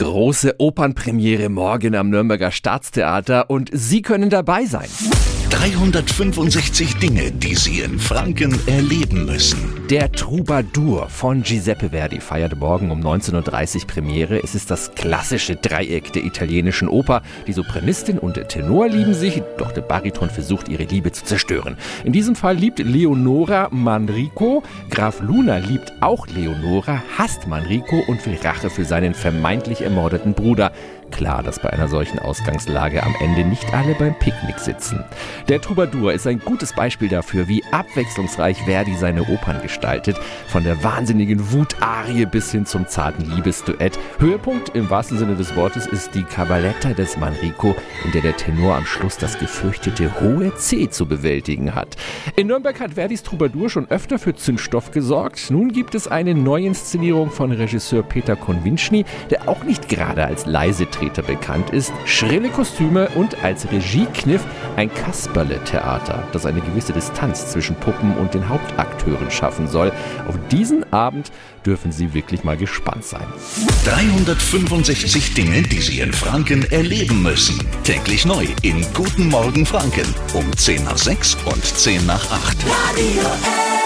Große Opernpremiere morgen am Nürnberger Staatstheater und Sie können dabei sein. 365 Dinge, die Sie in Franken erleben müssen. Der Troubadour von Giuseppe Verdi feiert morgen um 19.30 Uhr Premiere. Es ist das klassische Dreieck der italienischen Oper. Die Sopranistin und der Tenor lieben sich, doch der Bariton versucht ihre Liebe zu zerstören. In diesem Fall liebt Leonora Manrico. Graf Luna liebt auch Leonora, hasst Manrico und will Rache für seinen vermeintlich ermordeten Bruder. Klar, dass bei einer solchen Ausgangslage am Ende nicht alle beim Picknick sitzen. Der Troubadour ist ein gutes Beispiel dafür, wie abwechslungsreich Verdi seine Opern gestaltet. Von der wahnsinnigen Wutarie bis hin zum zarten Liebesduett. Höhepunkt im wahrsten Sinne des Wortes ist die Cabaletta des Manrico, in der der Tenor am Schluss das gefürchtete hohe C zu bewältigen hat. In Nürnberg hat Verdis Troubadour schon öfter für Zündstoff gesorgt. Nun gibt es eine Neuinszenierung von Regisseur Peter Konvinschny, der auch nicht gerade als leise Vertreter bekannt ist, schrille Kostüme und als Regiekniff ein Kasperle-Theater, das eine gewisse Distanz zwischen Puppen und den Hauptakteuren schaffen soll. Auf diesen Abend dürfen Sie wirklich mal gespannt sein. 365 Dinge, die Sie in Franken erleben müssen. Täglich neu in Guten Morgen Franken um 10 nach 6 und 10 nach 8. Radio